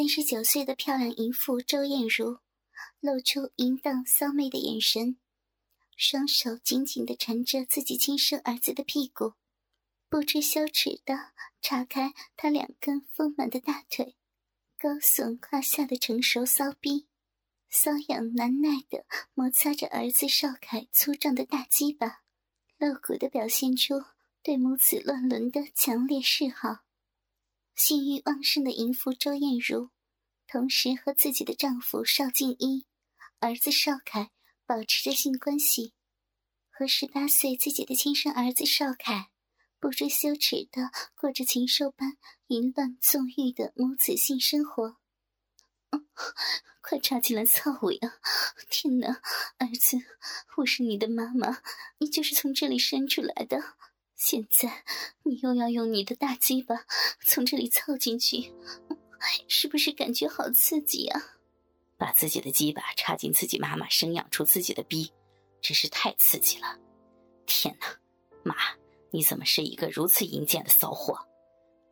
三十九岁的漂亮淫妇周艳茹，露出淫荡骚媚的眼神，双手紧紧地缠着自己亲生儿子的屁股，不知羞耻地叉开他两根丰满的大腿，高耸胯下的成熟骚逼，瘙痒难耐地摩擦着儿子邵凯粗壮的大鸡巴，露骨地表现出对母子乱伦的强烈嗜好。性欲旺盛的淫妇周艳茹，同时和自己的丈夫邵静一、儿子邵凯保持着性关系，和十八岁自己的亲生儿子邵凯不知羞耻的过着禽兽般淫乱纵欲的母子性生活。快插进来操我呀！天哪，儿子，我是你的妈妈，你就是从这里生出来的。现在你又要用你的大鸡巴从这里凑进去，是不是感觉好刺激啊？把自己的鸡巴插进自己妈妈生养出自己的逼，真是太刺激了！天哪，妈，你怎么是一个如此淫贱的骚货？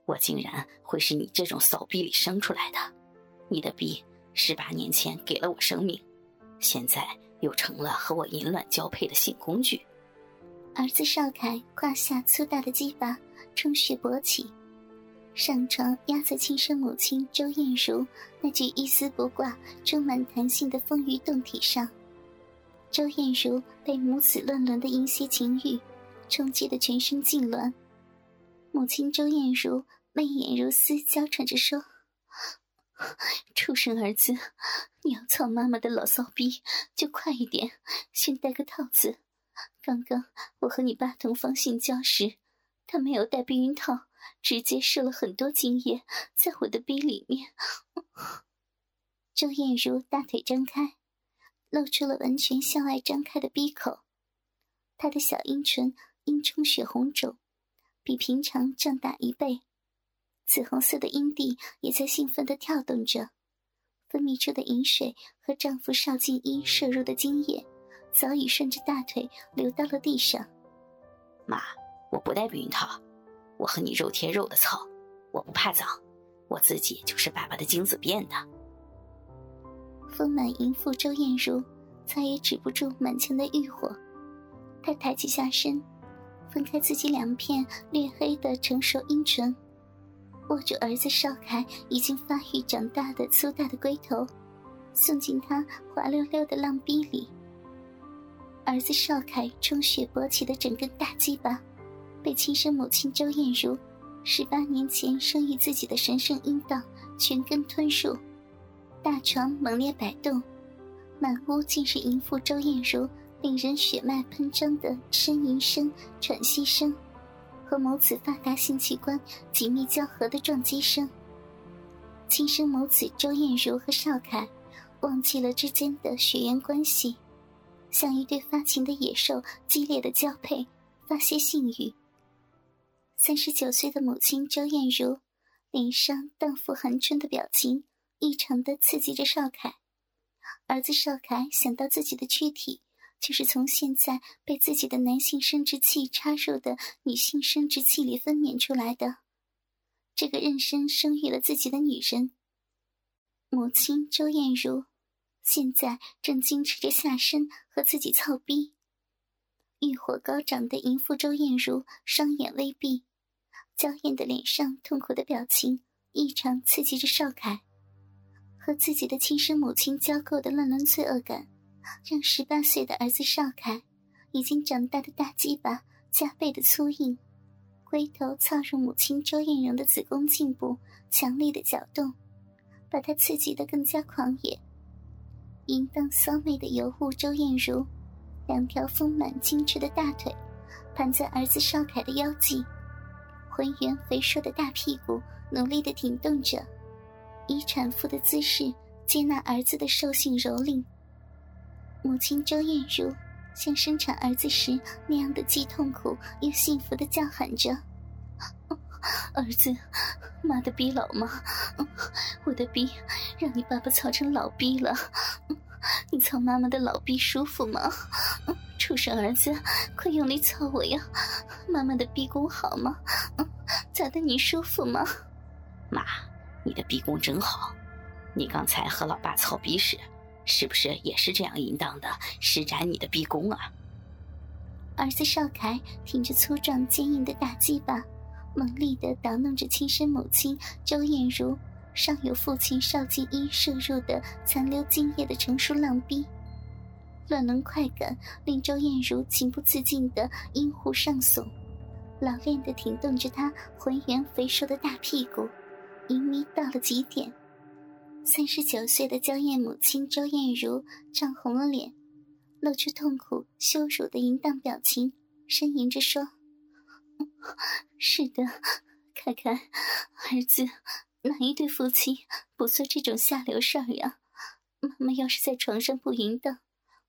我竟然会是你这种骚逼里生出来的！你的逼十八年前给了我生命，现在又成了和我淫乱交配的性工具。儿子邵凯胯下粗大的鸡巴充血勃起，上床压在亲生母亲周艳茹那具一丝不挂、充满弹性的丰腴胴体上。周艳茹被母子乱伦的淫邪情欲冲击得全身痉挛，母亲周艳茹媚眼如丝，娇喘着说：“畜生儿子，你要操妈妈的老骚逼，就快一点，先戴个套子。”刚刚我和你爸同房性交时，他没有戴避孕套，直接射了很多精液在我的逼里面。周艳茹大腿张开，露出了完全向外张开的逼口，她的小阴唇阴充血红肿，比平常胀大一倍，紫红色的阴蒂也在兴奋地跳动着，分泌出的饮水和丈夫邵静一摄入的精液。早已顺着大腿流到了地上。妈，我不戴避孕套，我和你肉贴肉的操，我不怕脏，我自己就是爸爸的精子变的。丰满淫妇周艳茹再也止不住满腔的欲火，她抬起下身，分开自己两片略黑的成熟阴唇，握住儿子邵凯已经发育长大的粗大的龟头，送进他滑溜溜的浪逼里。儿子邵凯充血勃起的整根大鸡巴，被亲生母亲周艳茹十八年前生育自己的神圣阴道全根吞入，大床猛烈摆动，满屋尽是淫妇周艳茹令人血脉喷张的呻吟声、喘息声，和母子发达性器官紧密交合的撞击声。亲生母子周艳茹和邵凯忘记了之间的血缘关系。像一对发情的野兽，激烈的交配，发泄性欲。三十九岁的母亲周艳茹，脸上荡妇含春的表情，异常的刺激着邵凯。儿子邵凯想到自己的躯体，就是从现在被自己的男性生殖器插入的女性生殖器里分娩出来的，这个妊娠生育了自己的女人，母亲周艳茹。现在正矜持着下身和自己操逼，欲火高涨的淫妇周艳茹双眼微闭，娇艳的脸上痛苦的表情异常刺激着邵凯。和自己的亲生母亲交媾的乱伦罪恶感，让十八岁的儿子邵凯已经长大的大鸡巴加倍的粗硬，龟头操入母亲周艳荣的子宫颈部，强力的搅动，把他刺激的更加狂野。淫荡骚媚的尤物周艳茹，两条丰满精致的大腿盘在儿子邵凯的腰际，浑圆肥硕的大屁股努力的挺动着，以产妇的姿势接纳儿子的兽性蹂躏。母亲周艳茹像生产儿子时那样的既痛苦又幸福的叫喊着：“儿子，妈的逼老吗？我的逼让你爸爸操成老逼了。”你操妈妈的老逼舒服吗？畜生儿子，快用力操我呀！妈妈的逼宫好吗？嗯咋的？你舒服吗？妈，你的逼宫真好，你刚才和老爸操逼时，是不是也是这样淫荡的施展你的逼宫啊？儿子少凯挺着粗壮坚硬的大鸡巴，猛力的捣弄着亲生母亲周艳茹尚有父亲邵静一摄入的残留精液的成熟浪逼，乱伦快感令周艳茹情不自禁的阴户上耸，老练的挺动着她浑圆肥硕的大屁股，淫迷到了极点。三十九岁的娇艳母亲周艳茹涨红了脸。露出痛苦、羞辱的淫荡表情，呻吟着说：“ 是的，凯凯，儿子，哪一对夫妻不做这种下流事儿呀？妈妈要是在床上不淫荡，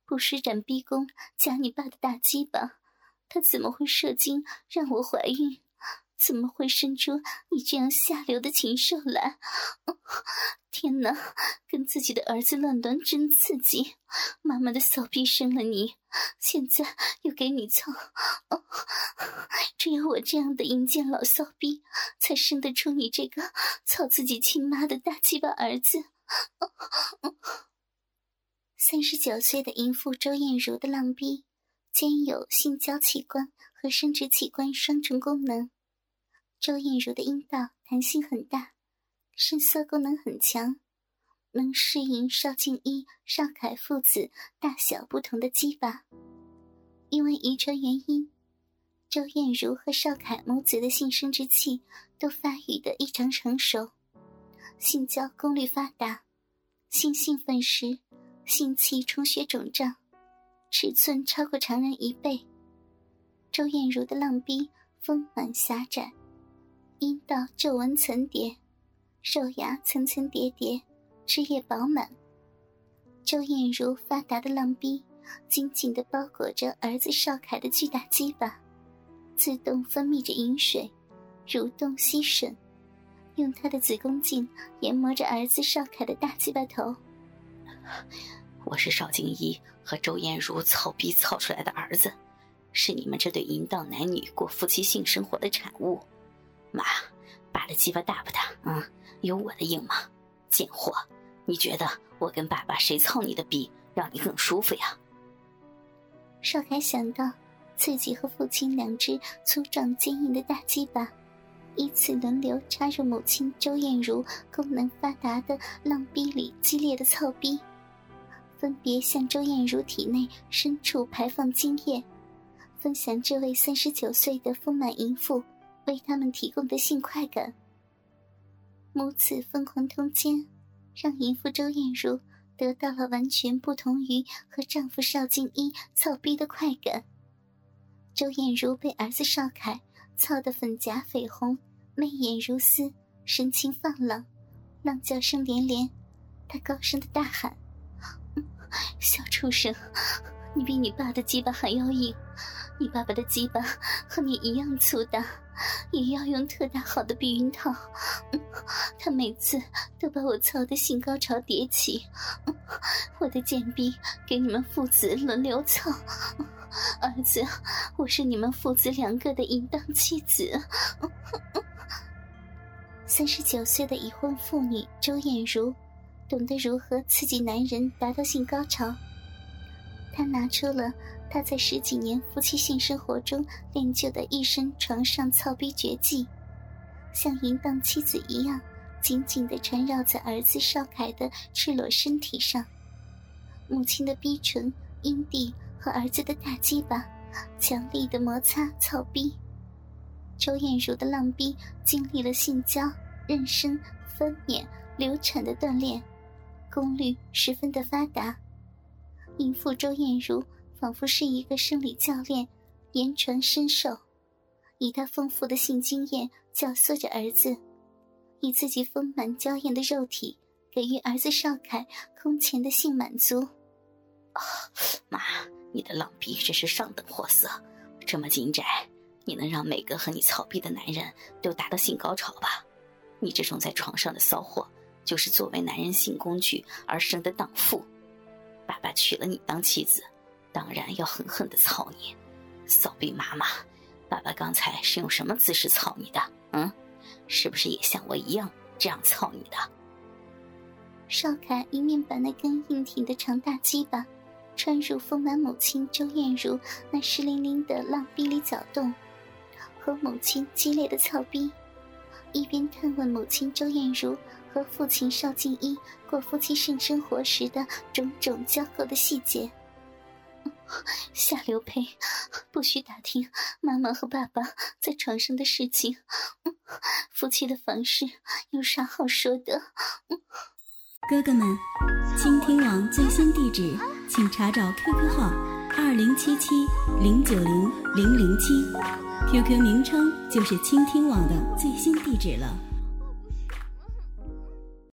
不施展逼宫夹你爸的大鸡巴，他怎么会射精让我怀孕？”怎么会生出你这样下流的禽兽来？天哪，跟自己的儿子乱伦真刺激！妈妈的骚逼生了你，现在又给你操，只有我这样的淫贱老骚逼，才生得出你这个操自己亲妈的大鸡巴儿子。三十九岁的淫妇周艳茹的浪逼，兼有性交器官和生殖器官双重功能。周艳茹的阴道弹性很大，伸缩功能很强，能适应邵静一、邵凯父子大小不同的鸡巴。因为遗传原因，周艳茹和邵凯母子的性生殖器都发育的异常成熟，性交功率发达，性兴奋时性器充血肿胀，尺寸超过常人一倍。周艳茹的浪逼丰满狭窄。阴道皱纹层叠，肉芽层层叠叠，汁液饱满。周艳如发达的浪逼紧紧地包裹着儿子邵凯的巨大鸡巴，自动分泌着饮水，蠕动吸吮，用他的子宫颈研磨着儿子邵凯的大鸡巴头。我是邵静怡和周艳如操逼操出来的儿子，是你们这对淫荡男女过夫妻性生活的产物。妈，爸的鸡巴大不大？嗯，有我的硬吗？贱货，你觉得我跟爸爸谁操你的逼让你更舒服呀？少凯想到自己和父亲两只粗壮坚硬的大鸡巴，依次轮流插入母亲周艳茹功能发达的浪逼里，激烈的操逼，分别向周艳茹体内深处排放精液，分享这位三十九岁的丰满淫妇。为他们提供的性快感，母子疯狂通奸，让淫妇周艳茹得到了完全不同于和丈夫邵静一操逼的快感。周艳茹被儿子邵凯操得粉颊绯红，媚眼如丝，神情放浪，浪叫声连连。她高声的大喊：“小畜生，你比你爸的鸡巴还要硬！”你爸爸的鸡巴和你一样粗大，也要用特大号的避孕套。他每次都把我操的性高潮迭起，我的贱逼给你们父子轮流操。儿子，我是你们父子两个的淫荡妻子。三十九岁的已婚妇女周艳茹，懂得如何刺激男人达到性高潮。她拿出了。他在十几年夫妻性生活中练就的一身床上操逼绝技，像淫荡妻子一样紧紧地缠绕在儿子邵凯的赤裸身体上。母亲的逼唇、阴蒂和儿子的大鸡巴强力的摩擦操逼。周艳茹的浪逼经历了性交、妊娠、分娩、流产的锻炼，功率十分的发达。淫妇周艳茹。仿佛是一个生理教练，言传身授，以他丰富的性经验教唆着儿子，以自己丰满娇艳的肉体给予儿子少凯空前的性满足。啊，妈，你的浪逼真是上等货色，这么紧窄，你能让每个和你操逼的男人都达到性高潮吧？你这种在床上的骚货，就是作为男人性工具而生的荡妇。爸爸娶了你当妻子。当然要狠狠的操你，骚逼妈妈！爸爸刚才是用什么姿势操你的？嗯，是不是也像我一样这样操你的？邵凯一面把那根硬挺的长大鸡巴穿入丰满母亲周艳茹那湿淋淋的浪逼里搅动，和母亲激烈的操逼，一边探问母亲周艳茹和父亲邵静一过夫妻性生活时的种种交媾的细节。夏刘培，不许打听妈妈和爸爸在床上的事情。夫妻的房事有啥好说的？哥哥们，倾听网最新地址，请查找 QQ 号二零七七零九零零零七，QQ 名称就是倾听网的最新地址了。